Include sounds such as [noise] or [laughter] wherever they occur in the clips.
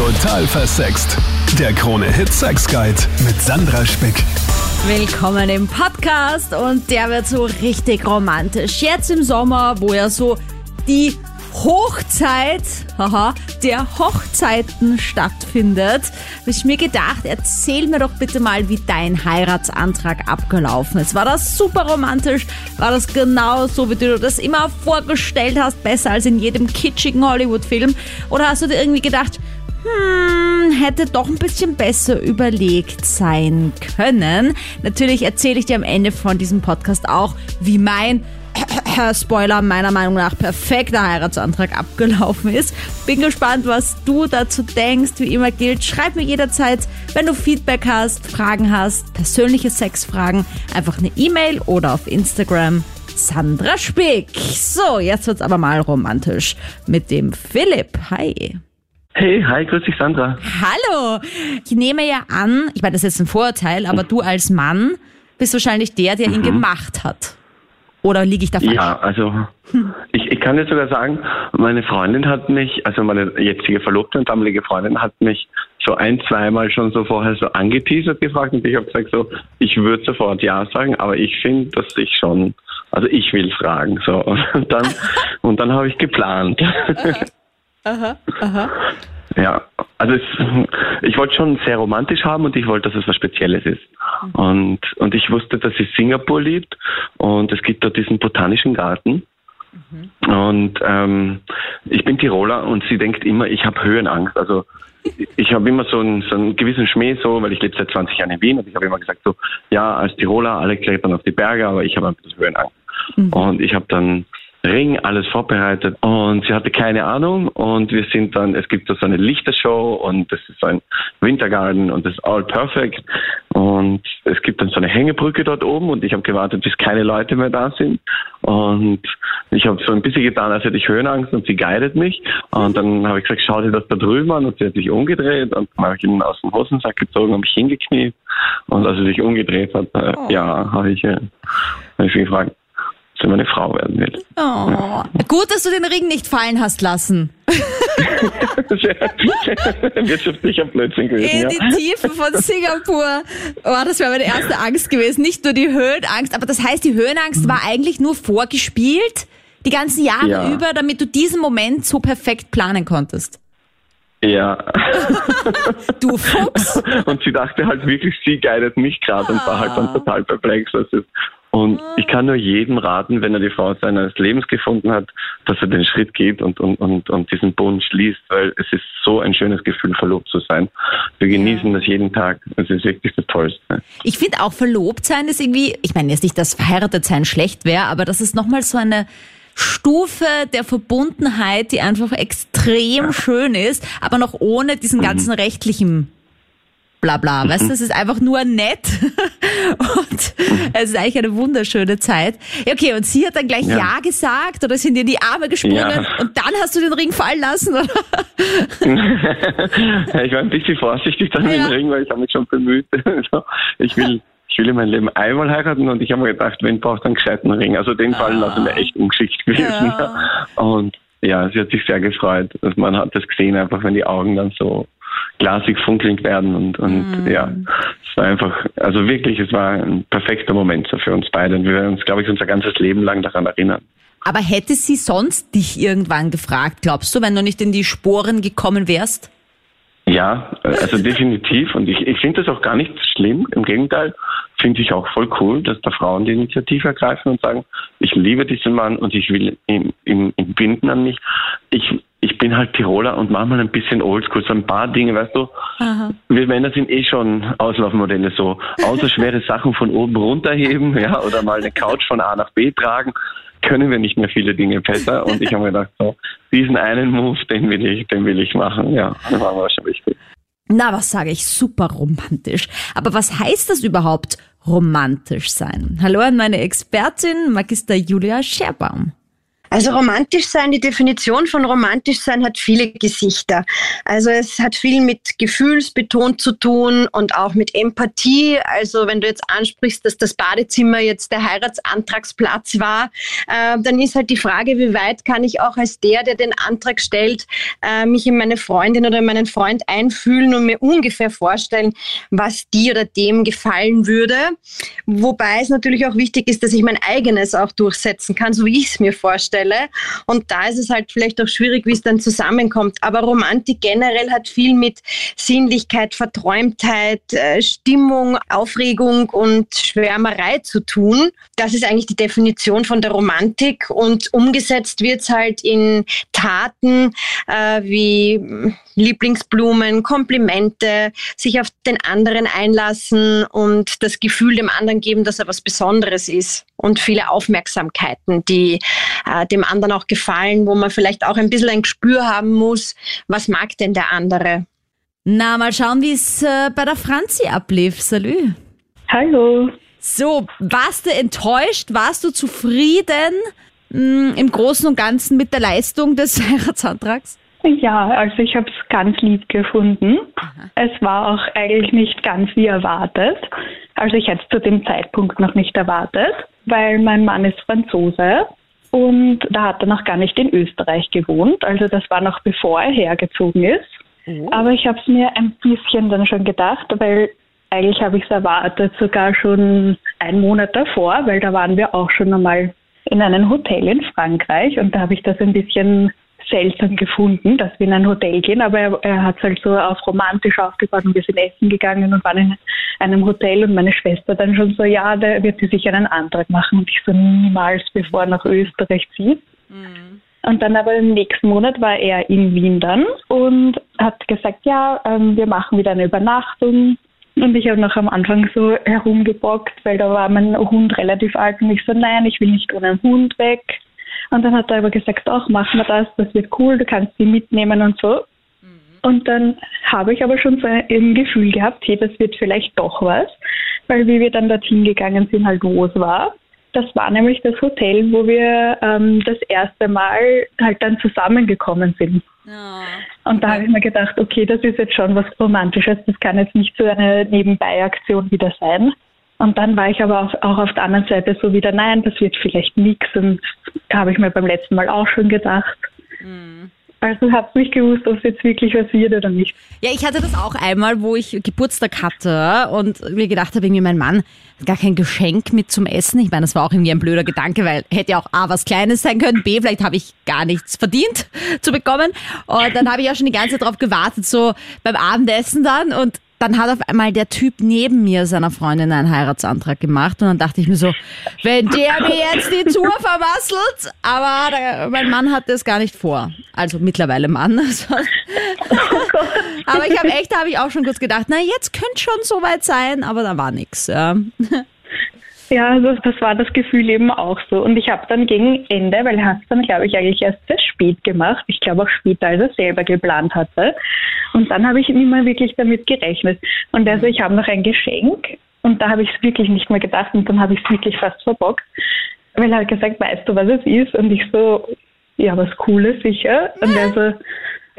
Total versext. Der Krone-Hit Sex Guide mit Sandra Spick. Willkommen im Podcast und der wird so richtig romantisch. Jetzt im Sommer, wo ja so die Hochzeit, haha, der Hochzeiten stattfindet, habe ich mir gedacht, erzähl mir doch bitte mal, wie dein Heiratsantrag abgelaufen ist. War das super romantisch? War das genau so, wie du das immer vorgestellt hast, besser als in jedem kitschigen Hollywood-Film? Oder hast du dir irgendwie gedacht, hm, hätte doch ein bisschen besser überlegt sein können. Natürlich erzähle ich dir am Ende von diesem Podcast auch, wie mein [coughs] Spoiler meiner Meinung nach perfekter Heiratsantrag abgelaufen ist. Bin gespannt, was du dazu denkst. Wie immer gilt, schreib mir jederzeit, wenn du Feedback hast, Fragen hast, persönliche Sexfragen, einfach eine E-Mail oder auf Instagram. Sandra Spick. So, jetzt wird's aber mal romantisch mit dem Philipp. Hi. Hey, hi, grüß dich, Sandra. Hallo! Ich nehme ja an, ich meine, das ist jetzt ein Vorurteil, aber du als Mann bist wahrscheinlich der, der ihn gemacht hat. Oder liege ich da falsch? Ja, also ich, ich kann jetzt sogar sagen, meine Freundin hat mich, also meine jetzige Verlobte und damalige Freundin hat mich so ein, zweimal schon so vorher so angeteasert gefragt und ich habe gesagt so, ich würde sofort ja sagen, aber ich finde, dass ich schon, also ich will fragen so und dann und dann habe ich geplant. [laughs] Aha, aha. Ja, also es, ich wollte schon sehr romantisch haben und ich wollte, dass es was Spezielles ist. Und, und ich wusste, dass sie Singapur liebt und es gibt dort diesen botanischen Garten. Und ähm, ich bin Tiroler und sie denkt immer, ich habe Höhenangst. Also ich habe immer so einen, so einen gewissen Schmäh so, weil ich lebe seit 20 Jahren in Wien und ich habe immer gesagt so, ja, als Tiroler, alle klettern auf die Berge, aber ich habe ein bisschen Höhenangst. Und ich habe dann Ring, alles vorbereitet. Und sie hatte keine Ahnung. Und wir sind dann, es gibt da so eine Lichtershow und das ist so ein Wintergarten und das ist all perfect und es gibt dann so eine Hängebrücke dort oben und ich habe gewartet, bis keine Leute mehr da sind. Und ich habe so ein bisschen getan, als hätte ich Höhenangst und sie guidet mich. Und dann habe ich gesagt, schau dir das da drüben an. Und sie hat sich umgedreht und dann habe ich ihn aus dem Hosensack gezogen, habe mich hingekniet. Und als sie sich umgedreht hat, äh, ja, habe ich, äh, hab ich sie gefragt, sie meine Frau werden will. Oh. Gut, dass du den Ring nicht fallen hast lassen. [laughs] Wirtschaftlicher Blödsinn gewesen, In ja. die Tiefen von Singapur. Oh, das wäre meine erste Angst gewesen. Nicht nur die Höhenangst, aber das heißt, die Höhenangst war eigentlich nur vorgespielt, die ganzen Jahre Ja. über, damit du diesen Moment so perfekt planen konntest. Ja. Du Fuchs. [laughs] Und sie dachte halt wirklich, sie guidet mich gerade und war halt dann total perplex. was ist. Und ich kann nur jedem raten, wenn er die Frau seines Lebens gefunden hat, dass er den Schritt geht und, und, und, und diesen Bund schließt, weil es ist so ein schönes Gefühl, verlobt zu sein. Wir genießen das jeden Tag. Es ist wirklich das Tollste. Ich finde auch verlobt sein ist irgendwie, ich meine jetzt nicht, dass verheiratet sein schlecht wäre, aber das ist nochmal so eine Stufe der Verbundenheit, die einfach extrem schön ist, aber noch ohne diesen ganzen rechtlichen Blabla. Weißt du, es ist einfach nur nett [laughs] und es ist eigentlich eine wunderschöne Zeit. Ja, okay, und sie hat dann gleich ja, Ja. gesagt oder sind dir in die Arme gesprungen Ja. und dann hast du den Ring fallen lassen, oder? [laughs] ich war ein bisschen vorsichtig dann Ja. im Ring, weil ich habe mich schon bemüht. [laughs] So, ich will, ich will in meinem Leben einmal heiraten und ich habe mir gedacht, wenn braucht einen gescheiten Ring. Also den fallen lassen wäre echt ungeschickt gewesen. Und ja, sie hat sich sehr gefreut. Also man hat das gesehen, einfach wenn die Augen dann so glasig funkelnd werden und, und Mhm. ja, es war einfach, also wirklich, es war ein perfekter Moment so für uns beide und wir werden uns, glaube ich, unser ganzes Leben lang daran erinnern. Aber hätte sie sonst dich irgendwann gefragt, glaubst du, wenn du nicht in die Sporen gekommen wärst? Ja, also [laughs] definitiv. Und ich, ich finde das auch gar nicht schlimm. Im Gegenteil, finde ich auch voll cool, dass da Frauen die Initiative ergreifen und sagen, ich liebe diesen Mann und ich will ihn, ihn, ihn binden an mich. Ich, ich bin halt Tiroler und manchmal ein bisschen oldschool. So ein paar Dinge, weißt du, wir Männer sind eh schon Auslaufmodelle so. Außer [laughs] schwere Sachen von oben runterheben, [laughs] ja, oder mal eine Couch von A nach B tragen, können wir nicht mehr viele Dinge besser. Und ich habe mir gedacht, so, diesen einen Move, den will ich, den will ich machen. Ja, das war mir schon wichtig. Na, was sage ich? Super romantisch. Aber was heißt das überhaupt, romantisch sein? Hallo an meine Expertin, Magister Julia Scherbaum. Also romantisch sein, die Definition von romantisch sein hat viele Gesichter. Also es hat viel mit gefühlsbetont zu tun und auch mit Empathie. Also wenn du jetzt ansprichst, dass das Badezimmer jetzt der Heiratsantragsplatz war, äh, dann ist halt die Frage, wie weit kann ich auch als der, der den Antrag stellt, äh, mich in meine Freundin oder in meinen Freund einfühlen und mir ungefähr vorstellen, was die oder dem gefallen würde. Wobei es natürlich auch wichtig ist, dass ich mein eigenes auch durchsetzen kann, so wie ich es mir vorstelle. Stelle. Und da ist es halt vielleicht auch schwierig, wie es dann zusammenkommt. Aber Romantik generell hat viel mit Sinnlichkeit, Verträumtheit, äh, Stimmung, Aufregung und Schwärmerei zu tun. Das ist eigentlich die Definition von der Romantik. Und umgesetzt wird es halt in Taten äh, wie Lieblingsblumen, Komplimente, sich auf den anderen einlassen und das Gefühl dem anderen geben, dass er was Besonderes ist. Und viele Aufmerksamkeiten, die äh, dem anderen auch gefallen, wo man vielleicht auch ein bisschen ein Gespür haben muss, was mag denn der andere. Na, mal schauen, wie es äh, bei der Franzi ablief. Salü. Hallo. So, warst du enttäuscht? Warst du zufrieden mh, mm, im Großen und Ganzen mit der Leistung des [laughs] Heiratsantrags? Ja, also ich habe es ganz lieb gefunden. Aha. Es war auch eigentlich nicht ganz wie erwartet. Also ich hätte es zu dem Zeitpunkt noch nicht erwartet, weil mein Mann ist Franzose und da hat er noch gar nicht in Österreich gewohnt. Also das war noch bevor er hergezogen ist. Oh. Aber ich habe es mir ein bisschen dann schon gedacht, weil eigentlich habe ich es erwartet, sogar schon einen Monat davor, weil da waren wir auch schon einmal in einem Hotel in Frankreich und da habe ich das ein bisschen seltsam gefunden, dass wir in ein Hotel gehen, aber er, er hat es halt so auf romantisch aufgebaut und wir sind essen gegangen und waren in einem Hotel und meine Schwester dann schon so, ja, da wird sie sich einen Antrag machen und ich so niemals, bevor er nach Österreich zieht. Mhm. Und dann aber im nächsten Monat war er in Wien dann und hat gesagt, ja, ähm, wir machen wieder eine Übernachtung. Und ich habe noch am Anfang so herumgebockt, weil da war mein Hund relativ alt und ich so, nein, ich will nicht ohne Hund weg. Und dann hat er aber gesagt, ach, machen wir das, das wird cool, du kannst sie mitnehmen und so. Mhm. Und dann habe ich aber schon so ein Gefühl gehabt, hey, das wird vielleicht doch was, weil wie wir dann dorthin gegangen sind, halt wo es war. Das war nämlich das Hotel, wo wir ähm, das erste Mal halt dann zusammengekommen sind. Oh. Und da habe ich mir gedacht, okay, das ist jetzt schon was Romantisches, das kann jetzt nicht so eine Nebenbei-Aktion wieder sein. Und dann war ich aber auch, auf der anderen Seite so wieder, nein, das wird vielleicht nichts. Und habe ich mir beim letzten Mal auch schon gedacht. Mhm. Also habe nicht gewusst, ob es jetzt wirklich was wird oder nicht. Ja, ich hatte das auch einmal, wo ich Geburtstag hatte und mir gedacht habe, irgendwie mein Mann hat gar kein Geschenk mit zum Essen. Ich meine, das war auch irgendwie ein blöder Gedanke, weil hätte ja auch A was Kleines sein können, B vielleicht habe ich gar nichts verdient zu bekommen. Und dann habe ich auch schon die ganze Zeit darauf gewartet, so beim Abendessen dann und dann hat auf einmal der Typ neben mir seiner Freundin einen Heiratsantrag gemacht und dann dachte ich mir so, wenn der mir jetzt die Tour vermasselt, aber der, mein Mann hat das gar nicht vor. Also mittlerweile Mann. [laughs] aber ich habe echt, habe ich auch schon kurz gedacht, na jetzt könnte schon soweit sein, aber da war nichts. Ja. Ja, also das war das Gefühl eben auch so. Und ich habe dann gegen Ende, weil er hat es dann, glaube ich, eigentlich erst sehr spät gemacht. Ich glaube auch später, als er selber geplant hatte. Und dann habe ich nicht mehr wirklich damit gerechnet. Und also ich habe noch ein Geschenk und da habe ich es wirklich nicht mehr gedacht und dann habe ich es wirklich fast verbockt. Weil er hat gesagt, weißt du, was es ist? Und ich so, ja, was Cooles sicher. Und er so,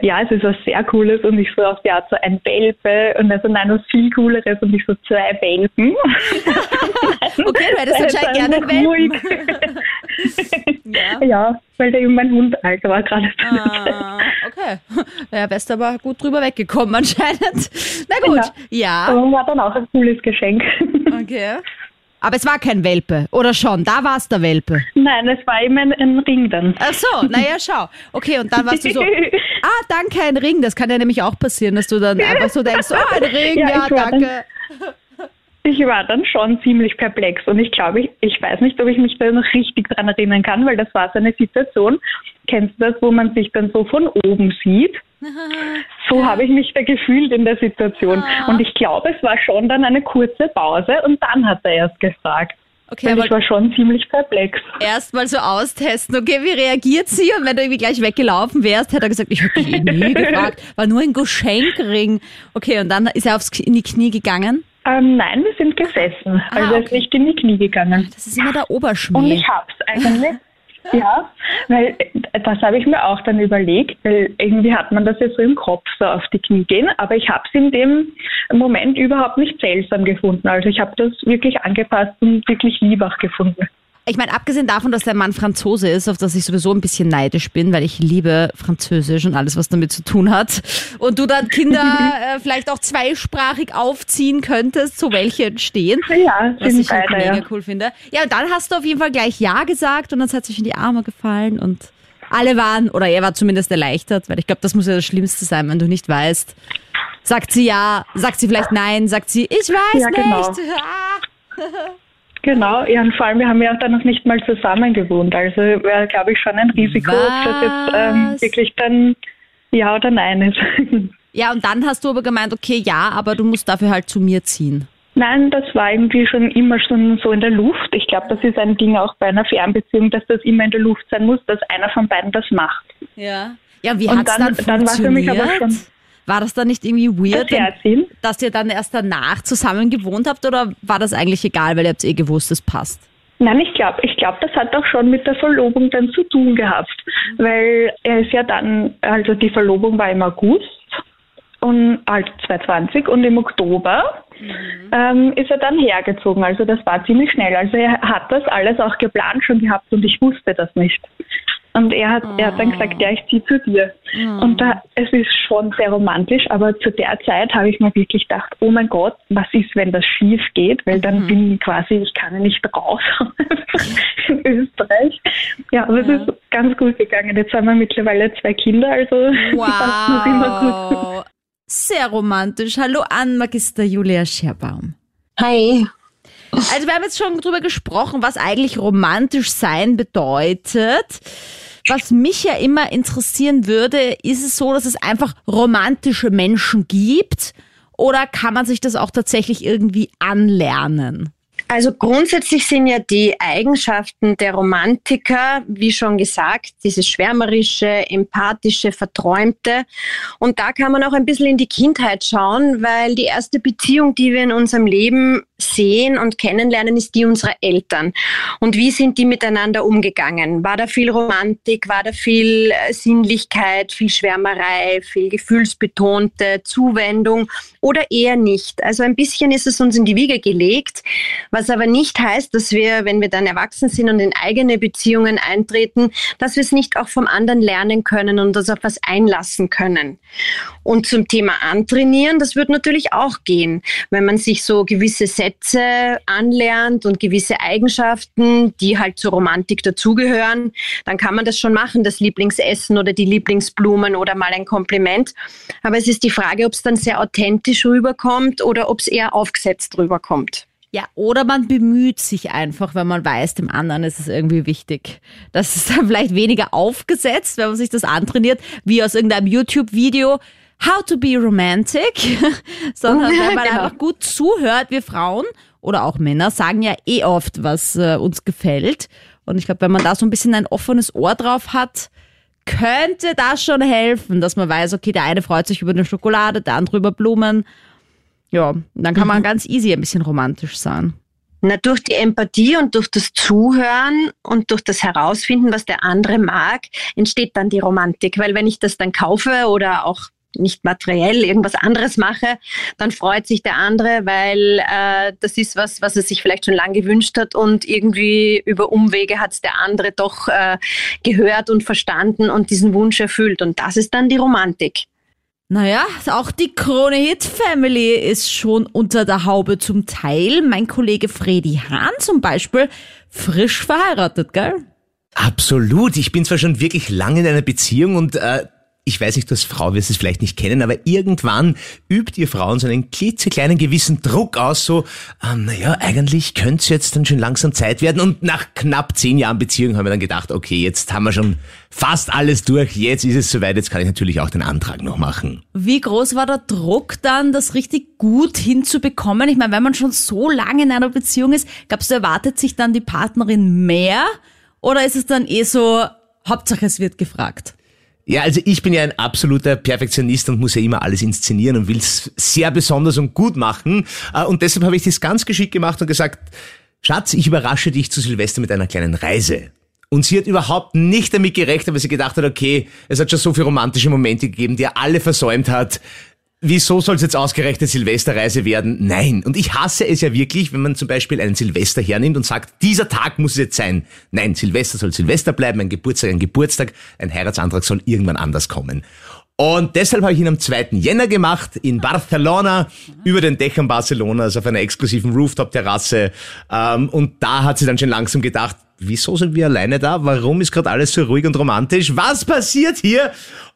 ja, es ist was sehr Cooles und ich so auf die Art so ein Welpe und also nein, was viel Cooleres und ich so zwei Welpen. [laughs] [laughs] okay, du hättest anscheinend gerne einen Welpen. [laughs] ja. ja, weil der eben mein Hund alt war gerade. Ah, okay. [laughs] Ja, wärst aber gut drüber weggekommen anscheinend. Na gut, ja. ja. Aber war dann auch ein cooles Geschenk. Okay. Aber es war kein Welpe, oder schon? Da war es der Welpe. Nein, es war immer ein, ein Ring dann. Ach so, naja, schau. Okay, und dann warst du so, ah, danke, ein Ring. Das kann ja nämlich auch passieren, dass du dann einfach so denkst, oh, ein Ring, ja, ja danke. Dann, ich war dann schon ziemlich perplex und ich glaube, ich, ich weiß nicht, ob ich mich da noch richtig dran erinnern kann, weil das war so eine Situation, kennst du das, wo man sich dann so von oben sieht? [laughs] So habe ich mich da gefühlt in der Situation. Ah. Und ich glaube, es war schon dann eine kurze Pause und dann hat er erst gefragt. Okay, Weil ich war schon ziemlich perplex. Erst mal so austesten, okay, wie reagiert sie? Und wenn du irgendwie gleich weggelaufen wärst, hätte er gesagt, ich dich eh nie [laughs] gefragt, war nur ein Geschenkring. Okay, und dann ist er aufs, in die Knie gegangen? Ähm, nein, wir sind gesessen. Ah, also okay. er ist nicht in die Knie gegangen. Das ist immer der Oberschmäh. Und ich hab's eigentlich Ja, weil äh, das habe ich mir auch dann überlegt, weil irgendwie hat man das ja so im Kopf, so auf die Knie gehen, aber ich habe es in dem Moment überhaupt nicht seltsam gefunden. Also ich habe das wirklich angepasst und wirklich lieb auch gefunden. Ich meine, abgesehen davon, dass der Mann Franzose ist, auf das ich sowieso ein bisschen neidisch bin, weil ich liebe Französisch und alles, was damit zu tun hat. Und du dann Kinder [laughs] äh, vielleicht auch zweisprachig aufziehen könntest, so welche entstehen. Ja, was ich beide, mega ja. cool finde. Ja, und dann hast du auf jeden Fall gleich Ja gesagt und dann hat sich in die Arme gefallen und alle waren, oder er war zumindest erleichtert, weil ich glaube, das muss ja das Schlimmste sein, wenn du nicht weißt. Sagt sie ja, sagt sie vielleicht nein, sagt sie, ich weiß Ja, genau. nicht. [laughs] Ah. [laughs] Genau, ja, und vor allem, wir haben ja auch dann noch nicht mal zusammen gewohnt. Also wäre, glaube ich, schon ein Risiko, ob das jetzt ähm, Was? wirklich dann Ja oder Nein ist. [laughs] Ja, und dann hast du aber gemeint, okay, ja, aber du musst dafür halt zu mir ziehen. Nein, das war irgendwie schon immer schon so in der Luft. Ich glaube, das ist ein Ding auch bei einer Fernbeziehung, dass das immer in der Luft sein muss, dass einer von beiden das macht. Ja. Ja, wie hat's dann- dann, dann war für mich aber funktioniert? schon- War das dann nicht irgendwie weird, Herziehen. dass ihr dann erst danach zusammen gewohnt habt oder war das eigentlich egal, weil ihr habt eh gewusst, es passt? Nein, ich glaube, ich glaube, das hat auch schon mit der Verlobung dann zu tun gehabt, weil er ist ja dann, also die Verlobung war im August und halt 2020 und im Oktober ähm, ist er dann hergezogen. Also das war ziemlich schnell. Also er hat das alles auch geplant schon gehabt und ich wusste das nicht. Und er hat, er hat dann gesagt, ja, ich ziehe zu dir. Und da, es ist schon sehr romantisch, aber zu der Zeit habe ich mir wirklich gedacht, oh mein Gott, was ist, wenn das schief geht? Weil dann bin ich quasi, ich kann ja nicht raus [laughs] in [laughs] Österreich. Ja, aber es ist ganz gut gegangen. Jetzt haben wir mittlerweile zwei Kinder, also [laughs] passt noch immer gut. Wow. Sehr romantisch. Hallo an Magister Julia Scherbaum. Hi. Also wir haben jetzt schon drüber gesprochen, was eigentlich romantisch sein bedeutet. Was mich ja immer interessieren würde, ist es so, dass es einfach romantische Menschen gibt oder kann man sich das auch tatsächlich irgendwie anlernen? Also grundsätzlich sind ja die Eigenschaften der Romantiker, wie schon gesagt, dieses schwärmerische, empathische, verträumte. Und da kann man auch ein bisschen in die Kindheit schauen, weil die erste Beziehung, die wir in unserem Leben sehen und kennenlernen, ist die unserer Eltern. Und wie sind die miteinander umgegangen? War da viel Romantik? War da viel äh, Sinnlichkeit, viel Schwärmerei, viel gefühlsbetonte Zuwendung oder eher nicht? Also ein bisschen ist es uns in die Wiege gelegt, was aber nicht heißt, dass wir, wenn wir dann erwachsen sind und in eigene Beziehungen eintreten, dass wir es nicht auch vom anderen lernen können und uns auf was einlassen können. Und zum Thema Antrainieren, das wird natürlich auch gehen, wenn man sich so gewisse Sätze anlernt und gewisse Eigenschaften, die halt zur Romantik dazugehören, dann kann man das schon machen, das Lieblingsessen oder die Lieblingsblumen oder mal ein Kompliment. Aber es ist die Frage, ob es dann sehr authentisch rüberkommt oder ob es eher aufgesetzt rüberkommt. Ja, oder man bemüht sich einfach, wenn man weiß, dem anderen ist es irgendwie wichtig. Das ist dann [laughs] vielleicht weniger aufgesetzt, wenn man sich das antrainiert, wie aus irgendeinem YouTube-Video. How to be romantic, [laughs] sondern [laughs] wenn man genau. einfach gut zuhört, wir Frauen oder auch Männer sagen ja eh oft, was äh, uns gefällt. Und ich glaube, wenn man da so ein bisschen ein offenes Ohr drauf hat, könnte das schon helfen, dass man weiß, okay, der eine freut sich über eine Schokolade, der andere über Blumen. Ja, dann kann man ganz easy ein bisschen romantisch sein. Na, durch die Empathie und durch das Zuhören und durch das Herausfinden, was der andere mag, entsteht dann die Romantik. Weil wenn ich das dann kaufe oder auch nicht materiell irgendwas anderes mache, dann freut sich der andere, weil äh, das ist was, was er sich vielleicht schon lange gewünscht hat und irgendwie über Umwege hat es der andere doch äh, gehört und verstanden und diesen Wunsch erfüllt. Und das ist dann die Romantik. Naja, auch die Krone Hit Family ist schon unter der Haube zum Teil. Mein Kollege Freddy Hahn zum Beispiel, frisch verheiratet, gell? Absolut. Ich bin zwar schon wirklich lange in einer Beziehung und äh, ich weiß nicht, du als Frau wirst es vielleicht nicht kennen, aber irgendwann übt ihr Frauen so einen klitzekleinen gewissen Druck aus, so, ähm, naja, eigentlich könnte es jetzt dann schon langsam Zeit werden. Und nach knapp zehn Jahren Beziehung haben wir dann gedacht, okay, jetzt haben wir schon fast alles durch, jetzt ist es soweit, jetzt kann ich natürlich auch den Antrag noch machen. Wie groß war der Druck dann, das richtig gut hinzubekommen? Ich meine, wenn man schon so lange in einer Beziehung ist, glaubst du, erwartet sich dann die Partnerin mehr? Oder ist es dann eh so, Hauptsache es wird gefragt? Ja, also ich bin ja ein absoluter Perfektionist und muss ja immer alles inszenieren und will es sehr besonders und gut machen. Äh, Und deshalb habe ich das ganz geschickt gemacht und gesagt, Schatz, ich überrasche dich zu Silvester mit einer kleinen Reise. Und sie hat überhaupt nicht damit gerechnet, weil sie gedacht hat, okay, es hat schon so viele romantische Momente gegeben, die er alle versäumt hat. Wieso soll es jetzt ausgerechnet Silvesterreise werden? Nein. Und ich hasse es ja wirklich, wenn man zum Beispiel einen Silvester hernimmt und sagt, dieser Tag muss es jetzt sein. Nein, Silvester soll Silvester bleiben, ein Geburtstag ein Geburtstag, ein Heiratsantrag soll irgendwann anders kommen. Und deshalb habe ich ihn am 2. Jänner gemacht in Barcelona über den Dächern Barcelonas auf einer exklusiven Rooftop-Terrasse. Ähm, und da hat sie dann schon langsam gedacht, wieso sind wir alleine da? Warum ist gerade alles so ruhig und romantisch? Was passiert hier?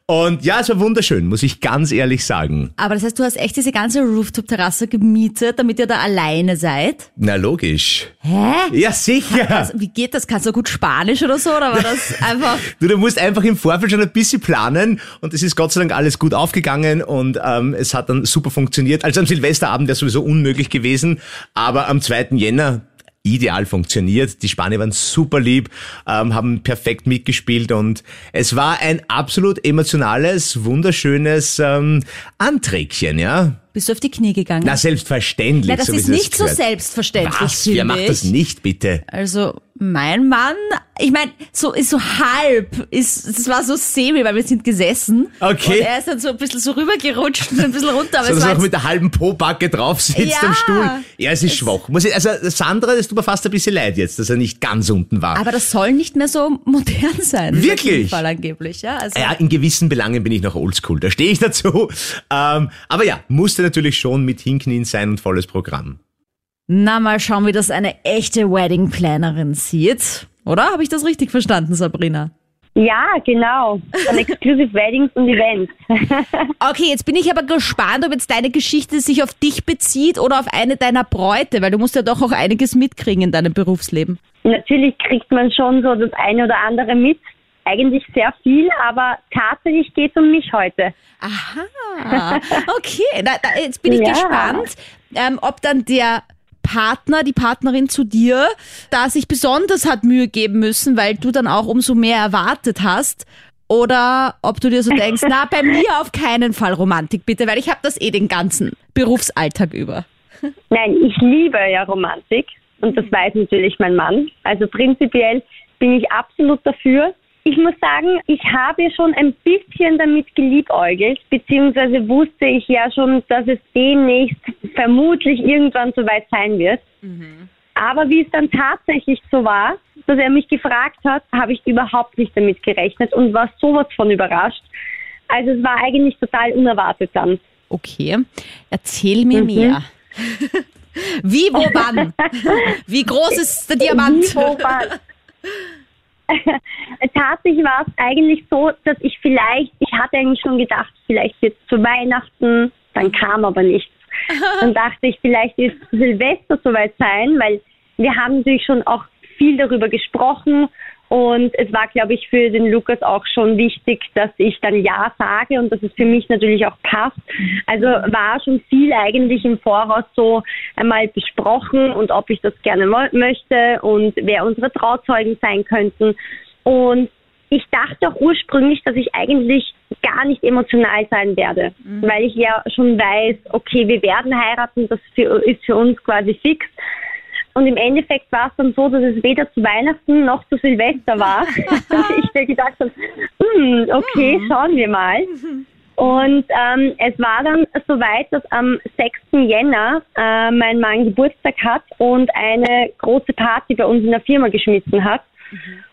Und ja, es war wunderschön, muss ich ganz ehrlich sagen. Aber das heißt, du hast echt diese ganze Rooftop-Terrasse gemietet, damit ihr da alleine seid? Na logisch. Hä? Ja, sicher. Also, wie geht das? Kannst du gut Spanisch oder so? Oder war das [laughs] einfach... Du, du musst einfach im Vorfeld schon ein bisschen planen und es ist Gott sei Dank alles gut aufgegangen und ähm, es hat dann super funktioniert. Also am Silvesterabend wäre sowieso unmöglich gewesen, aber am 2. Jänner ideal funktioniert. Die Spanier waren super lieb, ähm, haben perfekt mitgespielt und es war ein absolut emotionales, wunderschönes ähm, Anträgchen, ja. Bist du auf die Knie gegangen? Na, selbstverständlich. Na, das so ist nicht so gehört. selbstverständlich. Was? Wer macht das ich. nicht, bitte? Also mein Mann, ich meine, so ist so halb, ist das war so semi, weil wir sind gesessen. Okay. Und er ist dann so ein bisschen so rübergerutscht und ein bisschen runter. Aber So, es dass er auch mit der halben Po-Backe drauf sitzt Ja. am Stuhl. Ja, es ist schwach. Muss ich, also Sandra, das tut mir fast ein bisschen leid jetzt, dass er nicht ganz unten war. aber das soll nicht mehr so modern sein. Wirklich? Fall angeblich, ja. Also, Ja, in gewissen Belangen bin ich noch oldschool, da stehe ich dazu. Ähm, aber ja, musste natürlich schon mit Hinknien sein und volles Programm. Na, mal schauen, wie das eine echte Wedding Plannerin sieht. Oder? Habe ich das richtig verstanden, Sabrina? Ja, genau. Von Exclusive Weddings und Events. [laughs] Okay, jetzt bin ich aber gespannt, ob jetzt deine Geschichte sich auf dich bezieht oder auf eine deiner Bräute, weil du musst ja doch auch einiges mitkriegen in deinem Berufsleben. Natürlich kriegt man schon so das eine oder andere mit. Eigentlich sehr viel, aber tatsächlich geht es um mich heute. Aha, okay. Na, da, jetzt bin ich Ja. gespannt, ähm, ob dann der Partner, die Partnerin zu dir, da sich besonders hat Mühe geben müssen, weil du dann auch umso mehr erwartet hast. Oder ob du dir so denkst, na, bei [laughs] mir auf keinen Fall Romantik, bitte, weil ich habe das eh den ganzen Berufsalltag über. Nein, ich liebe ja Romantik und das weiß natürlich mein Mann. Also prinzipiell bin ich absolut dafür. Ich muss sagen, ich habe schon ein bisschen damit geliebäugelt, beziehungsweise wusste ich ja schon, dass es demnächst vermutlich irgendwann soweit sein wird. Aber wie es dann tatsächlich so war, dass er mich gefragt hat, habe ich überhaupt nicht damit gerechnet und war sowas von überrascht. Also es war eigentlich total unerwartet dann. Okay, erzähl mir mehr. [laughs] Wie, wo, wann? [laughs] Wie groß ist der Diamant? Wie, wo, wann? [laughs] Tatsächlich war es eigentlich so, dass ich vielleicht, ich hatte eigentlich schon gedacht, vielleicht es zu Weihnachten, dann kam aber nichts. [laughs] Dann dachte ich, vielleicht ist Silvester soweit sein, weil wir haben natürlich schon auch viel darüber gesprochen und es war, glaube ich, für den Lukas auch schon wichtig, dass ich dann Ja sage und dass es für mich natürlich auch passt. Also war schon viel eigentlich im Voraus so einmal besprochen und ob ich das gerne möchte und wer unsere Trauzeugen sein könnten. Und ich dachte auch ursprünglich, dass ich eigentlich gar nicht emotional sein werde, weil ich ja schon weiß, okay, wir werden heiraten, das für, ist für uns quasi fix. Und im Endeffekt war es dann so, dass es weder zu Weihnachten noch zu Silvester war. [laughs] [laughs] ich mir gedacht habe, hm, okay, schauen wir mal. Und ähm, es war dann soweit, dass am 6. Jänner äh, mein Mann Geburtstag hat und eine große Party bei uns in der Firma geschmissen hat.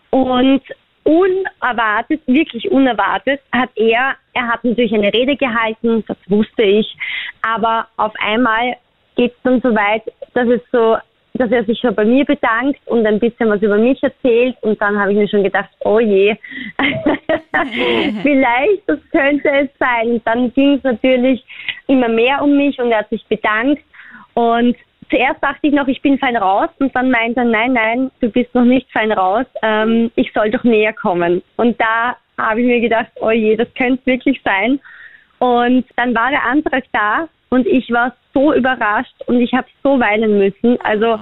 Und unerwartet, wirklich unerwartet, hat er, er hat natürlich eine Rede gehalten, das wusste ich, aber auf einmal geht es dann so weit, dass es so, dass er sich schon bei mir bedankt und ein bisschen was über mich erzählt und dann habe ich mir schon gedacht, oh je, [laughs] vielleicht, das könnte es sein. Und dann ging es natürlich immer mehr um mich und er hat sich bedankt und Zuerst dachte ich noch, ich bin fein raus und dann meinte er, nein, nein, du bist noch nicht fein raus, ähm, ich soll doch näher kommen. Und da habe ich mir gedacht, oh je, das könnte wirklich sein. Und dann war der Antrag da und ich war so überrascht und ich habe so weinen müssen. Also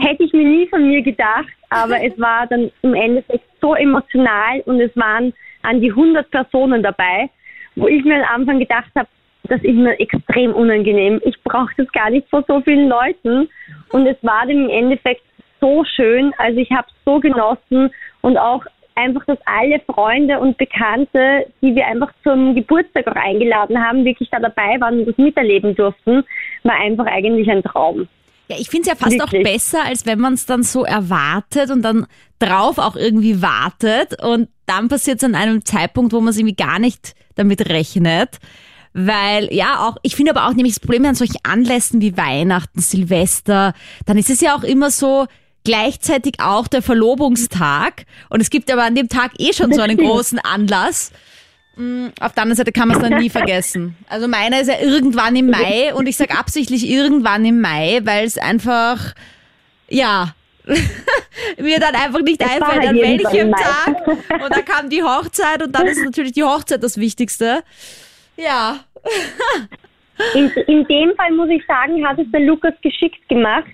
hätte ich mir nie von mir gedacht, aber [laughs] es war dann im Endeffekt so emotional und es waren an die 100 Personen dabei, wo ich mir am Anfang gedacht habe, das ist mir extrem unangenehm. Ich brauche das gar nicht vor so vielen Leuten. Und es war dann im Endeffekt so schön. Also ich habe es so genossen und auch einfach, dass alle Freunde und Bekannte, die wir einfach zum Geburtstag auch eingeladen haben, wirklich da dabei waren und das miterleben durften, war einfach eigentlich ein Traum. Ja, ich finde es ja fast Wirklich? auch besser, als wenn man es dann so erwartet und dann drauf auch irgendwie wartet und dann passiert es an einem Zeitpunkt, wo man es irgendwie gar nicht damit rechnet. Weil, ja, auch, ich finde aber auch nämlich das Problem an solchen Anlässen wie Weihnachten, Silvester, dann ist es ja auch immer so, gleichzeitig auch der Verlobungstag. Und es gibt aber an dem Tag eh schon so einen stimmt. großen Anlass. Mm, Auf der anderen Seite kann man es dann nie vergessen. Also meiner ist ja irgendwann im Mai und ich sage absichtlich irgendwann im Mai, weil es einfach, ja, [laughs] mir dann einfach nicht einfällt, an welchem. Tag. Und dann kam die Hochzeit und dann ist natürlich die Hochzeit das Wichtigste. Ja. [laughs] In, in dem Fall muss ich sagen, hat es der Lukas geschickt gemacht,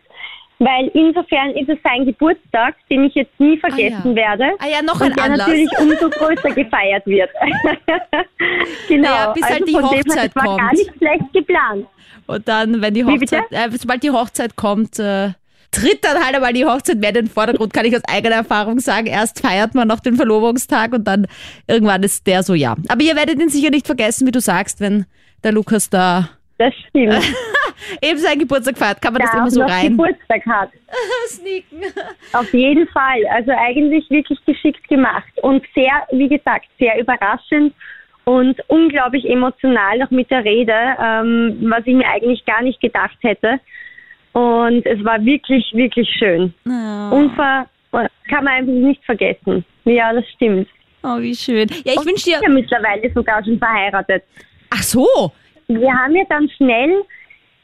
weil insofern ist es sein Geburtstag, den ich jetzt nie vergessen ja. werde. Ah ja, noch ein und der Anlass. natürlich umso größer gefeiert wird. [laughs] genau. Naja, bis halt die von dem her, Hochzeit das war gar kommt. nicht schlecht geplant. Und dann, wenn die? Hochzeit, äh, sobald die Hochzeit kommt, äh, tritt dann halt einmal die Hochzeit mehr in den Vordergrund, kann ich aus eigener Erfahrung sagen. Erst feiert man noch den Verlobungstag und dann irgendwann ist der so, ja. Aber ihr werdet ihn sicher nicht vergessen, wie du sagst, wenn der Lukas da Das stimmt. [laughs] eben seinen Geburtstag feiert, kann man das Der immer so noch rein Geburtstag hat. [laughs] sneaken. Auf jeden Fall. Also eigentlich wirklich geschickt gemacht und sehr, wie gesagt, sehr überraschend und unglaublich emotional auch mit der Rede, ähm, was ich mir eigentlich gar nicht gedacht hätte. Und es war wirklich, wirklich schön. Unver kann man einfach nicht vergessen. Ja, das stimmt. Oh, wie schön. Ja, ich wünsche dir. Ja, mittlerweile sogar schon verheiratet. Ach so. Wir haben ja dann schnell,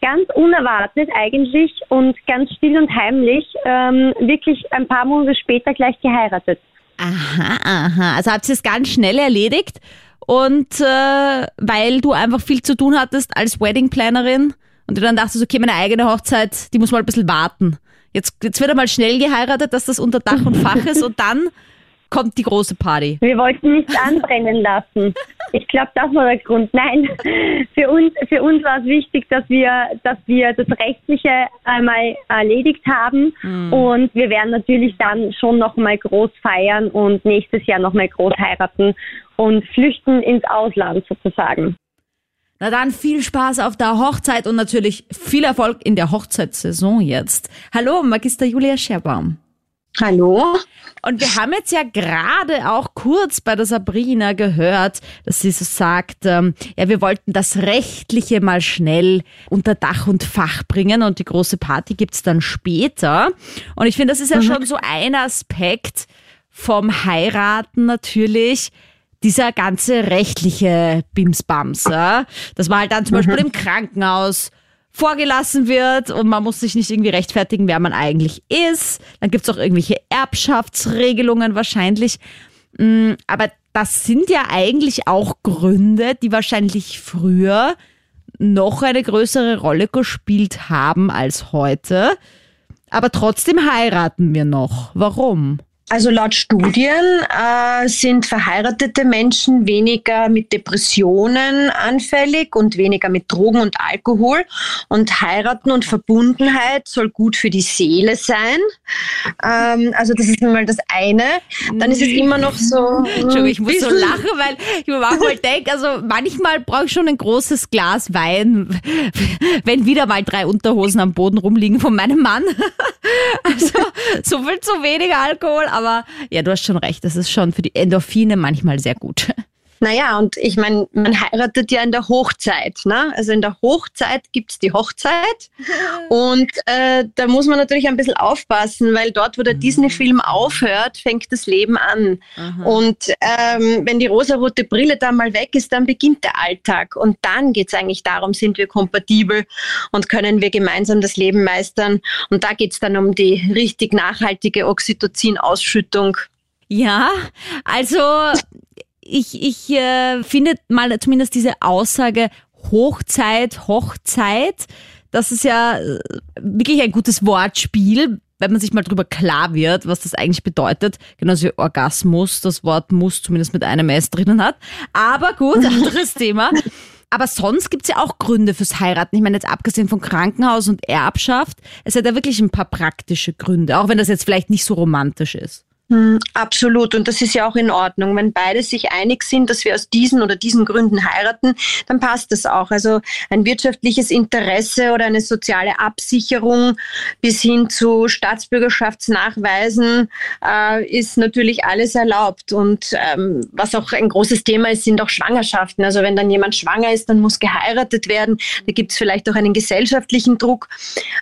ganz unerwartet eigentlich und ganz still und heimlich, ähm, wirklich ein paar Monate später gleich geheiratet. Aha, aha. Also habt ihr es ganz schnell erledigt und äh, weil du einfach viel zu tun hattest als Wedding-Plannerin und du dann dachtest, okay, meine eigene Hochzeit, die muss mal ein bisschen warten. Jetzt, jetzt wird einmal schnell geheiratet, dass das unter Dach und Fach ist und dann kommt die große Party. Wir wollten nichts anbrennen lassen. Ich glaube, das war der Grund. Nein, für uns, für uns war es wichtig, dass wir, dass wir das Rechtliche einmal erledigt haben und wir werden natürlich dann schon noch mal groß feiern und nächstes Jahr noch mal groß heiraten und flüchten ins Ausland sozusagen. Na dann viel Spaß auf der Hochzeit und natürlich viel Erfolg in der Hochzeitssaison jetzt. Hallo, Magister Julia Scherbaum. Hallo? Und wir haben jetzt ja gerade auch kurz bei der Sabrina gehört, dass sie so sagt, ähm, ja, wir wollten das Rechtliche mal schnell unter Dach und Fach bringen und die große Party gibt's dann später. Und ich finde, das ist ja schon so ein Aspekt vom Heiraten natürlich, dieser ganze rechtliche Bimsbams, ja? dass man halt dann zum Beispiel im Krankenhaus vorgelassen wird und man muss sich nicht irgendwie rechtfertigen, wer man eigentlich ist. Dann gibt's auch irgendwelche Erbschaftsregelungen wahrscheinlich. Mm, Aber das sind ja eigentlich auch Gründe, die wahrscheinlich früher noch eine größere Rolle gespielt haben als heute. Aber trotzdem heiraten wir noch. Warum? Also laut Studien äh, sind verheiratete Menschen weniger mit Depressionen anfällig und weniger mit Drogen und Alkohol. Und heiraten und Verbundenheit soll gut für die Seele sein. Ähm, also das ist mal das eine. Dann ist es immer noch so. [laughs] Entschuldigung, ich muss so bisschen- lachen, weil ich mir manchmal denke, also manchmal brauche ich schon ein großes Glas Wein, [laughs] wenn wieder mal drei Unterhosen am Boden rumliegen von meinem Mann. [laughs] Also so viel zu wenig Alkohol, aber ja, du hast schon recht, das ist schon für die Endorphine manchmal sehr gut. Naja, und ich meine, man heiratet ja in der Hochzeit. Ne? Also in der Hochzeit gibt's die Hochzeit. [laughs] Und äh, da muss man natürlich ein bisschen aufpassen, weil dort, wo der Disney-Film aufhört, fängt das Leben an. Und ähm, wenn die rosarote Brille dann mal weg ist, dann beginnt der Alltag. Und dann geht's eigentlich darum, sind wir kompatibel und können wir gemeinsam das Leben meistern. Und da geht's dann um die richtig nachhaltige Oxytocin-Ausschüttung. Ja, also ich, ich äh, finde mal zumindest diese Aussage Hochzeit, Hochzeit, das ist ja äh, wirklich ein gutes Wortspiel, wenn man sich mal drüber klar wird, was das eigentlich bedeutet. Genauso wie Orgasmus, das Wort muss zumindest mit einem S drinnen hat. Aber gut, [laughs] anderes Thema. Aber sonst gibt's ja auch Gründe fürs Heiraten. Ich meine, jetzt abgesehen von Krankenhaus und Erbschaft, es hat ja wirklich ein paar praktische Gründe, auch wenn das jetzt vielleicht nicht so romantisch ist. Hm, Absolut. Und das ist ja auch in Ordnung. Wenn beide sich einig sind, dass wir aus diesen oder diesen Gründen heiraten, dann passt das auch. Also ein wirtschaftliches Interesse oder eine soziale Absicherung bis hin zu Staatsbürgerschaftsnachweisen äh, ist natürlich alles erlaubt. Und ähm, was auch ein großes Thema ist, sind auch Schwangerschaften. Also wenn dann jemand schwanger ist, dann muss geheiratet werden. Da gibt es vielleicht auch einen gesellschaftlichen Druck.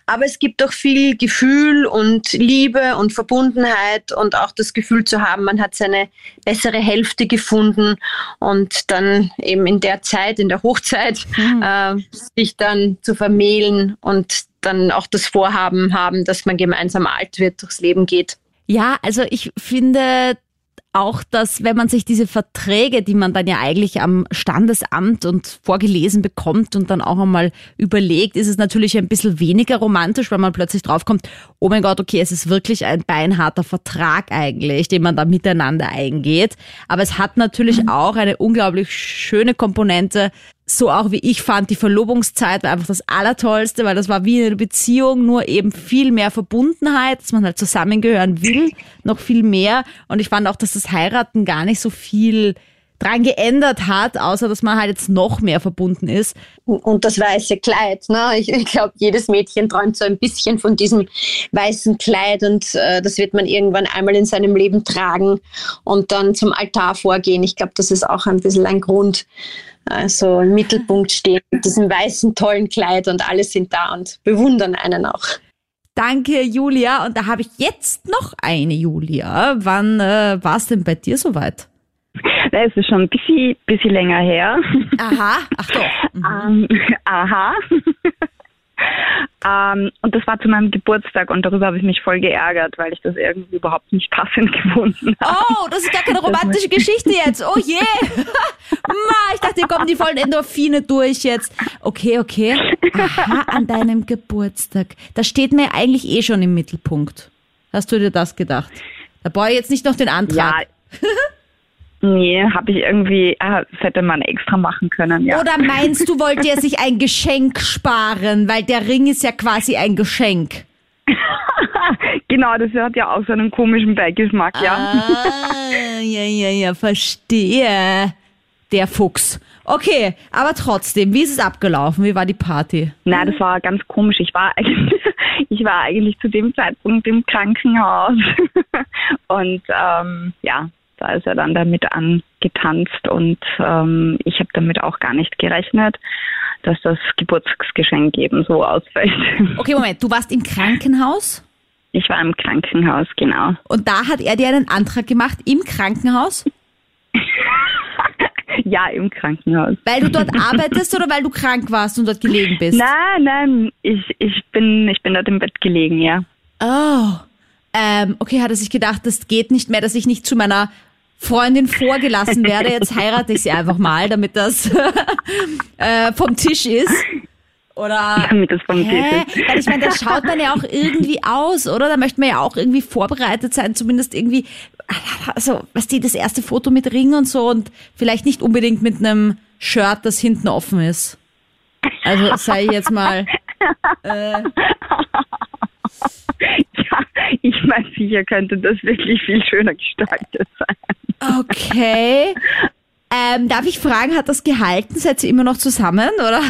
Aber es gibt auch viel Gefühl und Liebe und Verbundenheit und auch das Gefühl zu haben, man hat seine bessere Hälfte gefunden und dann eben in der Zeit, in der Hochzeit, äh, sich dann zu vermählen und dann auch das Vorhaben haben, dass man gemeinsam alt wird, durchs Leben geht. Ja, also ich finde auch, dass wenn man sich diese Verträge, die man dann ja eigentlich am Standesamt und vorgelesen bekommt und dann auch einmal überlegt, ist es natürlich ein bisschen weniger romantisch, weil man plötzlich draufkommt, oh mein Gott, okay, es ist wirklich ein beinharter Vertrag eigentlich, den man da miteinander eingeht. Aber es hat natürlich auch eine unglaublich schöne Komponente, so auch wie ich fand, die Verlobungszeit war einfach das Allertollste, weil das war wie eine Beziehung, nur eben viel mehr Verbundenheit, dass man halt zusammengehören will, noch viel mehr. Und ich fand auch, dass das Heiraten gar nicht so viel dran geändert hat, außer dass man halt jetzt noch mehr verbunden ist. Und das weiße Kleid. Ne? Ich, ich glaube, jedes Mädchen träumt so ein bisschen von diesem weißen Kleid und äh, das wird man irgendwann einmal in seinem Leben tragen und dann zum Altar vorgehen. Ich glaube, das ist auch ein bisschen ein Grund, also im Mittelpunkt stehen mit diesem weißen, tollen Kleid und alle sind da und bewundern einen auch. Danke, Julia. Und da habe ich jetzt noch eine, Julia. Wann äh, war es denn bei dir soweit? [laughs] Da ist es schon ein bisschen, bisschen länger her. Aha, ach doch. [laughs] Ähm, aha. [laughs] ähm, und das war zu meinem Geburtstag und darüber habe ich mich voll geärgert, weil ich das irgendwie überhaupt nicht passend gefunden habe. Oh, das ist gar keine romantische Geschichte jetzt. Oh je. Ma, ich dachte, hier kommen die vollen Endorphine durch jetzt. Okay, okay. Aha, an deinem Geburtstag. Das steht mir eigentlich eh schon im Mittelpunkt. Hast du dir das gedacht? Da brauche ich jetzt nicht noch den Antrag. Ja. Nee, habe ich irgendwie, ah, das hätte man extra machen können, ja. Oder meinst du, wollte er sich ein Geschenk sparen? Weil der Ring ist ja quasi ein Geschenk. [laughs] genau, das hat ja auch so einen komischen Beigeschmack, ja. Ah, ja, ja, ja, verstehe. Der Fuchs. Okay, aber trotzdem, wie ist es abgelaufen? Wie war die Party? Na, das war ganz komisch. Ich war eigentlich, [laughs] ich war eigentlich zu dem Zeitpunkt im Krankenhaus. [laughs] Und ähm, ja, da ist er dann damit angetanzt und ähm, ich habe damit auch gar nicht gerechnet, dass das Geburtstagsgeschenk eben so ausfällt. [laughs] Okay, Moment, du warst im Krankenhaus? Ich war im Krankenhaus, genau. Und da hat er dir einen Antrag gemacht im Krankenhaus? [laughs] Ja, im Krankenhaus. Weil du dort [laughs] arbeitest oder weil du krank warst und dort gelegen bist? Nein, nein, ich, ich, bin, ich bin dort im Bett gelegen, ja. Oh. Ähm, okay, hat er sich gedacht, das geht nicht mehr, dass ich nicht zu meiner Freundin vorgelassen werde. Jetzt heirate ich sie einfach mal, damit das [laughs] äh, vom Tisch ist. Oder Damit das vom hä? Tisch ist. Weil ich meine, das schaut dann ja auch irgendwie aus, oder? Da möchte man ja auch irgendwie vorbereitet sein, zumindest irgendwie, also, was die, das erste Foto mit Ring und so und vielleicht nicht unbedingt mit einem Shirt, das hinten offen ist. Also sei ich jetzt mal. Äh, [laughs] Ja, ich meine, sicher könnte das wirklich viel schöner gestaltet sein. okay. [laughs] Ähm, darf ich fragen, hat das gehalten? Seid ihr immer noch zusammen, oder?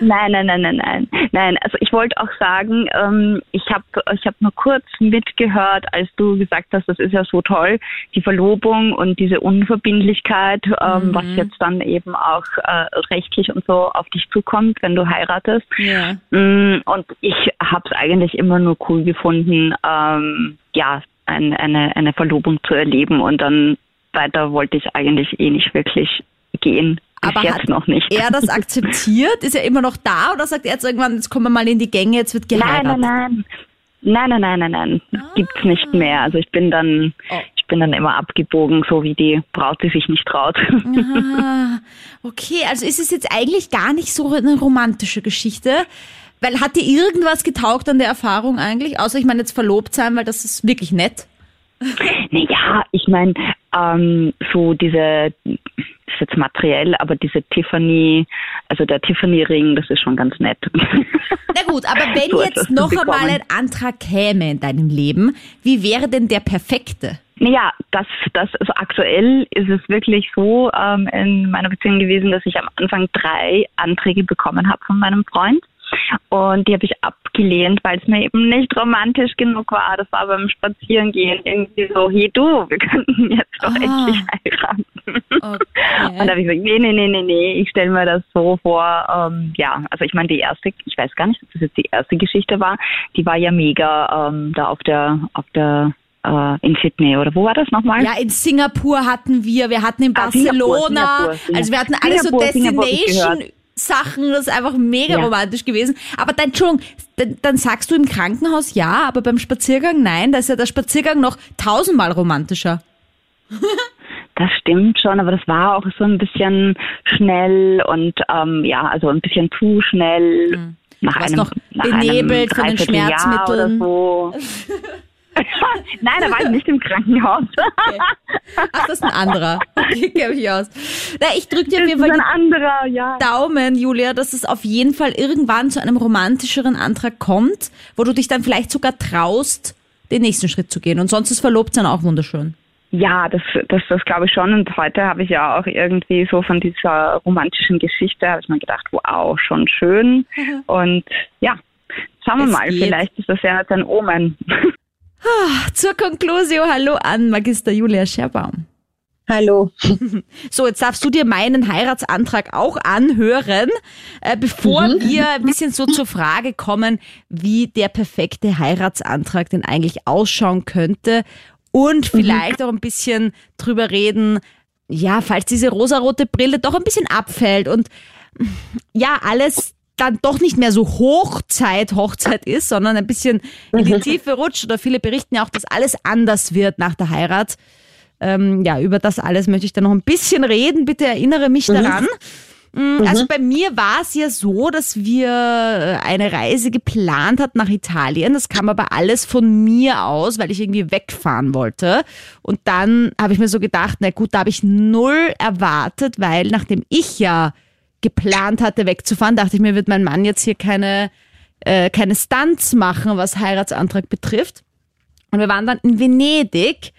Nein, nein, nein, nein, nein. Nein, also ich wollte auch sagen, ähm, ich habe ich hab nur kurz mitgehört, als du gesagt hast, das ist ja so toll, die Verlobung und diese Unverbindlichkeit, ähm, was jetzt dann eben auch äh, rechtlich und so auf dich zukommt, wenn du heiratest. Ja. Mm, Und ich habe es eigentlich immer nur cool gefunden, ähm, ja, ein, eine, eine Verlobung zu erleben und dann weiter wollte ich eigentlich eh nicht wirklich gehen. Bis Aber jetzt hat noch nicht. er das akzeptiert? Ist er immer noch da oder sagt er jetzt irgendwann, jetzt kommen wir mal in die Gänge, jetzt wird Nein, geheiratet? nein, nein. Nein, nein, nein, nein, nein. Gibt's nicht mehr. Also ich bin dann, Oh. ich bin dann immer abgebogen, so wie die Braut, die sich nicht traut. Ah, okay, also ist es jetzt eigentlich gar nicht so eine romantische Geschichte? Weil hat dir irgendwas getaugt an der Erfahrung eigentlich? Außer ich meine jetzt verlobt sein, weil das ist wirklich nett. Naja, ich meine, ähm, so diese, ist jetzt materiell, aber diese Tiffany, also der Tiffany-Ring, das ist schon ganz nett. [laughs] Na gut, aber wenn [laughs] So jetzt etwas noch einmal ein Antrag käme in deinem Leben, wie wäre denn der perfekte? Naja, das, das, also aktuell ist es wirklich so ähm, in meiner Beziehung gewesen, dass ich am Anfang drei Anträge bekommen habe von meinem Freund. Und die habe ich abgelehnt, weil es mir eben nicht romantisch genug war. Das war beim Spazierengehen irgendwie so, hey du, wir könnten jetzt doch Ah. endlich heiraten. Okay. Und da habe ich gesagt, nee, nee, nee, nee, nee, ich stelle mir das so vor, ähm, ja, also ich meine, die erste, ich weiß gar nicht, ob das jetzt die erste Geschichte war, die war ja mega ähm, da auf der, auf der, äh, in Sydney, oder wo war das nochmal? Ja, in Singapur hatten wir, wir hatten in Ah, Singapur, Barcelona, Singapur, Singapur. also wir hatten alle so Singapur, Singapur hab ich Destination Sachen, das ist einfach mega Ja. romantisch gewesen. Aber dann, Entschuldigung, dann, dann sagst du im Krankenhaus ja, aber beim Spaziergang nein, da ist ja der Spaziergang noch tausendmal romantischer. [laughs] Das stimmt schon, aber das war auch so ein bisschen schnell und ähm, ja, also ein bisschen zu schnell. Nach Du warst einem, noch nach benebelt von den Schmerzmitteln. So. [laughs] Nein, da war ich nicht im Krankenhaus. Ach, das ist ein anderer. Okay, ich aus. Na, ich drücke dir auf jeden Fall ein anderer, ja. Daumen, Julia, dass es auf jeden Fall irgendwann zu einem romantischeren Antrag kommt, wo du dich dann vielleicht sogar traust, den nächsten Schritt zu gehen. Und sonst ist verlobt sein auch wunderschön. Ja, das, das, das glaube ich schon. Und heute habe ich ja auch irgendwie so von dieser romantischen Geschichte, habe ich mir gedacht, wow, schon schön. Und ja, schauen wir Es mal, geht. vielleicht ist das ja jetzt ein Omen. [laughs] Zur Conclusio, hallo an Magister Julia Scherbaum. Hallo. [laughs] So, jetzt darfst du dir meinen Heiratsantrag auch anhören, äh, bevor wir ein bisschen so zur Frage kommen, wie der perfekte Heiratsantrag denn eigentlich ausschauen könnte und vielleicht auch ein bisschen drüber reden, ja, falls diese rosarote Brille doch ein bisschen abfällt und ja, alles dann doch nicht mehr so Hochzeit, Hochzeit ist, sondern ein bisschen in die [laughs] Tiefe rutscht oder viele berichten ja auch, dass alles anders wird nach der Heirat. Ähm, ja, über das alles möchte ich dann noch ein bisschen reden. Bitte erinnere mich daran. Mm, Also bei mir war es ja so, dass wir äh, eine Reise geplant hatten nach Italien. Das kam aber alles von mir aus, weil ich irgendwie wegfahren wollte. Und dann habe ich mir so gedacht, na gut, da habe ich null erwartet, weil nachdem ich ja geplant hatte, wegzufahren, dachte ich mir, wird mein Mann jetzt hier keine, äh, keine Stunts machen, was Heiratsantrag betrifft. Und wir waren dann in Venedig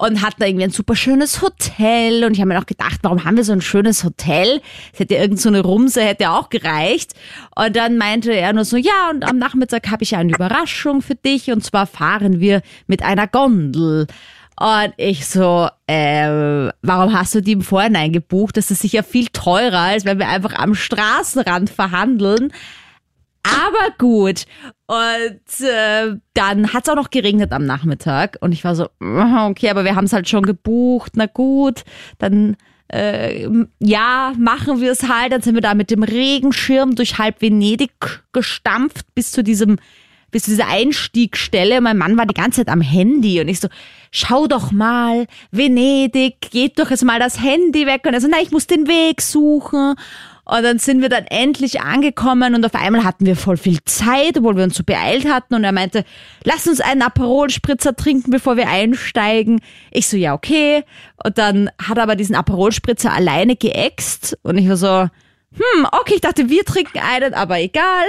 und hatten da irgendwie ein super schönes Hotel. Und ich habe mir auch gedacht, warum haben wir so ein schönes Hotel? Es hätte irgend so eine Rumse, hätte auch gereicht. Und dann meinte er nur so, ja, und am Nachmittag habe ich eine Überraschung für dich. Und zwar fahren wir mit einer Gondel. Und ich so, äh, warum hast du die im Vorhinein gebucht? Das ist sicher viel teurer, als wenn wir einfach am Straßenrand verhandeln. Aber gut. Und äh, dann hat es auch noch geregnet am Nachmittag. Und ich war so, "Ah, okay, aber wir haben es halt schon gebucht. Na gut, dann äh, ja, machen wir es halt. Dann sind wir da mit dem Regenschirm durch halb Venedig gestampft bis zu diesem bis zu dieser Einstiegsstelle. Mein Mann war die ganze Zeit am Handy und ich so, schau doch mal, Venedig, geht doch jetzt mal das Handy weg. Und er so, na, ich muss den Weg suchen. Und dann sind wir dann endlich angekommen und auf einmal hatten wir voll viel Zeit, obwohl wir uns so beeilt hatten. Und er meinte, lass uns einen Aperol-Spritzer trinken, bevor wir einsteigen. Ich so, ja, okay. Und dann hat er aber diesen Aperol-Spritzer alleine geäxt. Und ich war so, hm, okay, ich dachte, wir trinken einen, aber egal.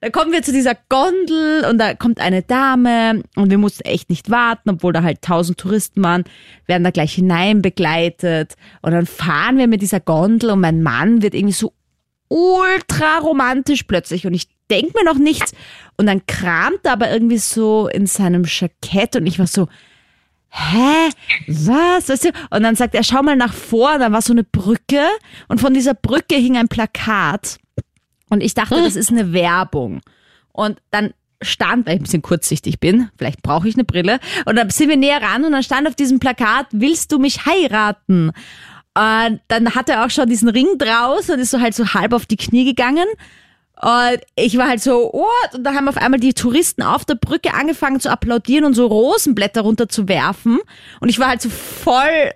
Dann kommen wir zu dieser Gondel und da kommt eine Dame und wir mussten echt nicht warten, obwohl da halt tausend Touristen waren, werden da gleich hinein begleitet und dann fahren wir mit dieser Gondel und mein Mann wird irgendwie so ultra romantisch plötzlich und ich denk mir noch nichts und dann kramt er aber irgendwie so in seinem Jackett und ich war so, hä, was? Weißt du? Und dann sagt er, schau mal nach vor, dann war so eine Brücke und von dieser Brücke hing ein Plakat und ich dachte, das ist eine Werbung. Und dann stand, weil ich ein bisschen kurzsichtig bin, vielleicht brauche ich eine Brille, und dann sind wir näher ran und dann stand auf diesem Plakat, willst du mich heiraten? Und dann hat er auch schon diesen Ring draus und ist so halt so halb auf die Knie gegangen. Und ich war halt so, oh, und da haben auf einmal die Touristen auf der Brücke angefangen zu applaudieren und so Rosenblätter runter zu werfen. Und ich war halt so voll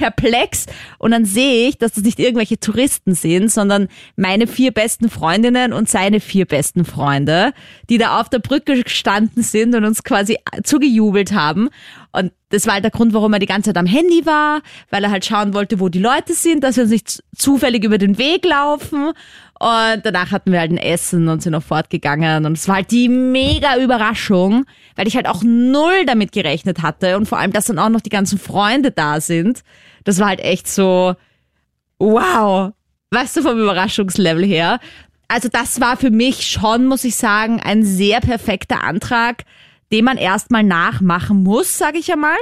perplex. Und dann sehe ich, dass das nicht irgendwelche Touristen sind, sondern meine vier besten Freundinnen und seine vier besten Freunde, die da auf der Brücke gestanden sind und uns quasi zugejubelt haben. Und das war halt der Grund, warum er die ganze Zeit am Handy war, weil er halt schauen wollte, wo die Leute sind, dass wir uns nicht zufällig über den Weg laufen. Und danach hatten wir halt ein Essen und sind noch fortgegangen. Und es war halt die mega Überraschung, weil ich halt auch null damit gerechnet hatte. Und vor allem, dass dann auch noch die ganzen Freunde da sind. Das war halt echt so, wow. Weißt du, vom Überraschungslevel her. Also das war für mich schon, muss ich sagen, ein sehr perfekter Antrag, den man erstmal nachmachen muss, sage ich einmal.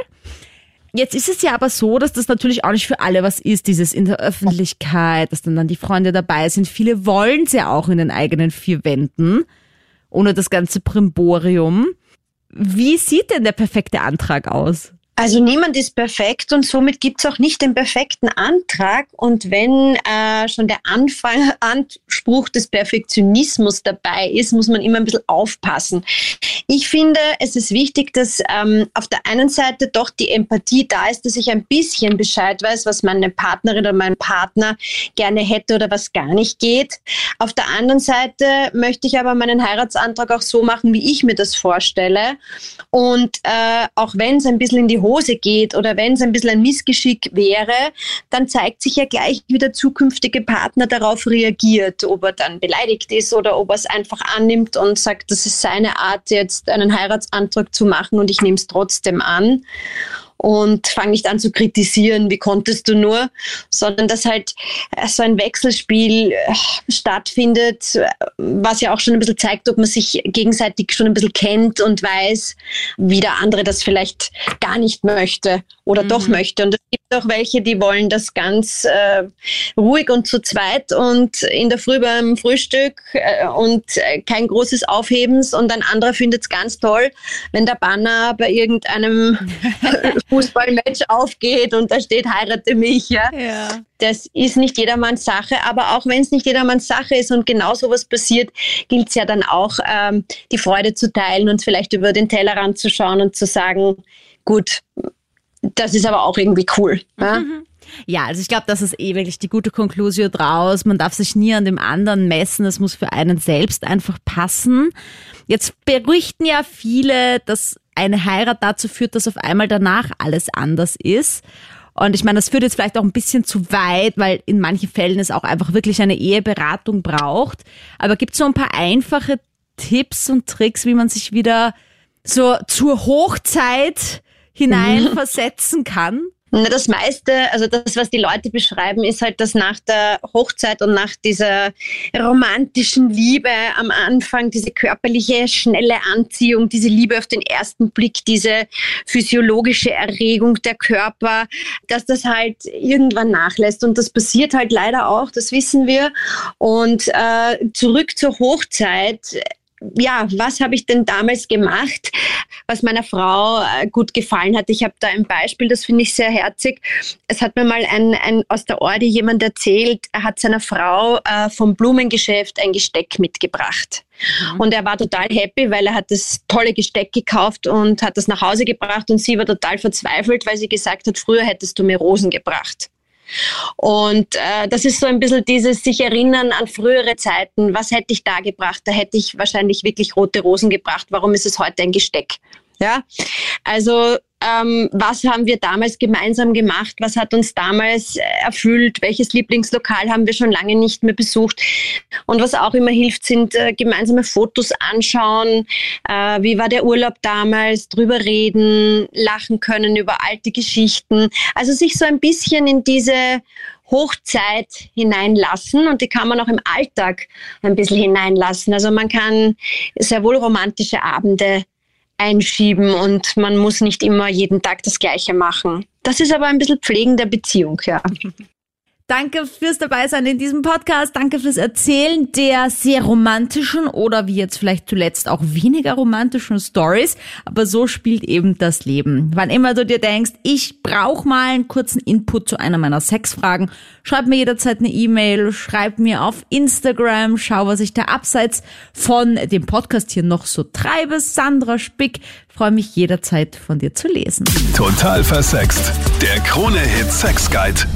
Jetzt ist es ja aber so, dass das natürlich auch nicht für alle was ist, dieses in der Öffentlichkeit, dass dann, dann die Freunde dabei sind. Viele wollen es ja auch in den eigenen vier Wänden, ohne das ganze Primborium. Wie sieht denn der perfekte Antrag aus? Also niemand ist perfekt und somit gibt es auch nicht den perfekten Antrag. Und wenn äh, schon der Anfang, Anspruch des Perfektionismus dabei ist, muss man immer ein bisschen aufpassen. Ich finde, es ist wichtig, dass ähm, auf der einen Seite doch die Empathie da ist, dass ich ein bisschen Bescheid weiß, was meine Partnerin oder mein Partner gerne hätte oder was gar nicht geht. Auf der anderen Seite möchte ich aber meinen Heiratsantrag auch so machen, wie ich mir das vorstelle. Und äh, auch wenn es ein bisschen in die Hose geht oder wenn es ein bisschen ein Missgeschick wäre, dann zeigt sich ja gleich, wie der zukünftige Partner darauf reagiert, ob er dann beleidigt ist oder ob er es einfach annimmt und sagt, das ist seine Art, jetzt einen Heiratsantrag zu machen und ich nehme es trotzdem an und fange nicht an zu kritisieren, wie konntest du nur, sondern dass halt äh, so ein Wechselspiel äh, stattfindet, was ja auch schon ein bisschen zeigt, ob man sich gegenseitig schon ein bisschen kennt und weiß, wie der andere das vielleicht gar nicht möchte oder mhm. doch möchte. Und auch welche, die wollen das ganz äh, ruhig und zu zweit und in der Früh beim Frühstück äh, und äh, kein großes Aufhebens und ein anderer findet es ganz toll, wenn der Banner bei irgendeinem [laughs] Fußballmatch aufgeht und da steht, heirate mich. Ja? ja. Das ist nicht jedermanns Sache, aber auch wenn es nicht jedermanns Sache ist und genau sowas passiert, gilt es ja dann auch, ähm, die Freude zu teilen und vielleicht über den Tellerrand zu schauen und zu sagen, gut, das ist aber auch irgendwie cool. Ja? Mhm. Ja, also ich glaube, das ist eh wirklich die gute Konklusion draus. Man darf sich nie an dem anderen messen. Es muss für einen selbst einfach passen. Jetzt berichten ja viele, dass eine Heirat dazu führt, dass auf einmal danach alles anders ist. Und ich meine, das führt jetzt vielleicht auch ein bisschen zu weit, weil in manchen Fällen es auch einfach wirklich eine Eheberatung braucht. Aber gibt es so ein paar einfache Tipps und Tricks, wie man sich wieder so zur Hochzeit hineinversetzen kann? Das meiste, also das, was die Leute beschreiben, ist halt, dass nach der Hochzeit und nach dieser romantischen Liebe am Anfang, diese körperliche, schnelle Anziehung, diese Liebe auf den ersten Blick, diese physiologische Erregung der Körper, dass das halt irgendwann nachlässt. Und das passiert halt leider auch, das wissen wir. Und äh, zurück zur Hochzeit ja, was habe ich denn damals gemacht, was meiner Frau äh, gut gefallen hat? Ich habe da ein Beispiel, das finde ich sehr herzig. Es hat mir mal ein, ein aus der Orde jemand erzählt, er hat seiner Frau äh, vom Blumengeschäft ein Gesteck mitgebracht. Mhm. Und er war total happy, weil er hat das tolle Gesteck gekauft und hat das nach Hause gebracht und sie war total verzweifelt, weil sie gesagt hat, früher hättest du mir Rosen gebracht. Und äh, das ist so ein bisschen dieses sich erinnern an frühere Zeiten. Was hätte ich da gebracht? Da hätte ich wahrscheinlich wirklich rote Rosen gebracht. Warum ist es heute ein Gesteck? Ja, also ähm, was haben wir damals gemeinsam gemacht? Was hat uns damals äh, erfüllt? Welches Lieblingslokal haben wir schon lange nicht mehr besucht? Und was auch immer hilft, sind äh, gemeinsame Fotos anschauen. Äh, wie war der Urlaub damals? Drüber reden, lachen können über alte Geschichten. Also sich so ein bisschen in diese Hochzeit hineinlassen und die kann man auch im Alltag ein bisschen hineinlassen. Also man kann sehr wohl romantische Abende einschieben und man muss nicht immer jeden Tag das Gleiche machen. Das ist aber ein bisschen Pflegen der Beziehung, ja. Danke fürs Dabeisein in diesem Podcast. Danke fürs Erzählen der sehr romantischen oder wie jetzt vielleicht zuletzt auch weniger romantischen Stories. Aber so spielt eben das Leben. Wann immer du dir denkst, ich brauche mal einen kurzen Input zu einer meiner Sexfragen, schreib mir jederzeit eine E-Mail, schreib mir auf Instagram, schau, was ich da abseits von dem Podcast hier noch so treibe. Sandra Spick, freue mich jederzeit von dir zu lesen. Total versext. Der Krone-Hit Sex Guide.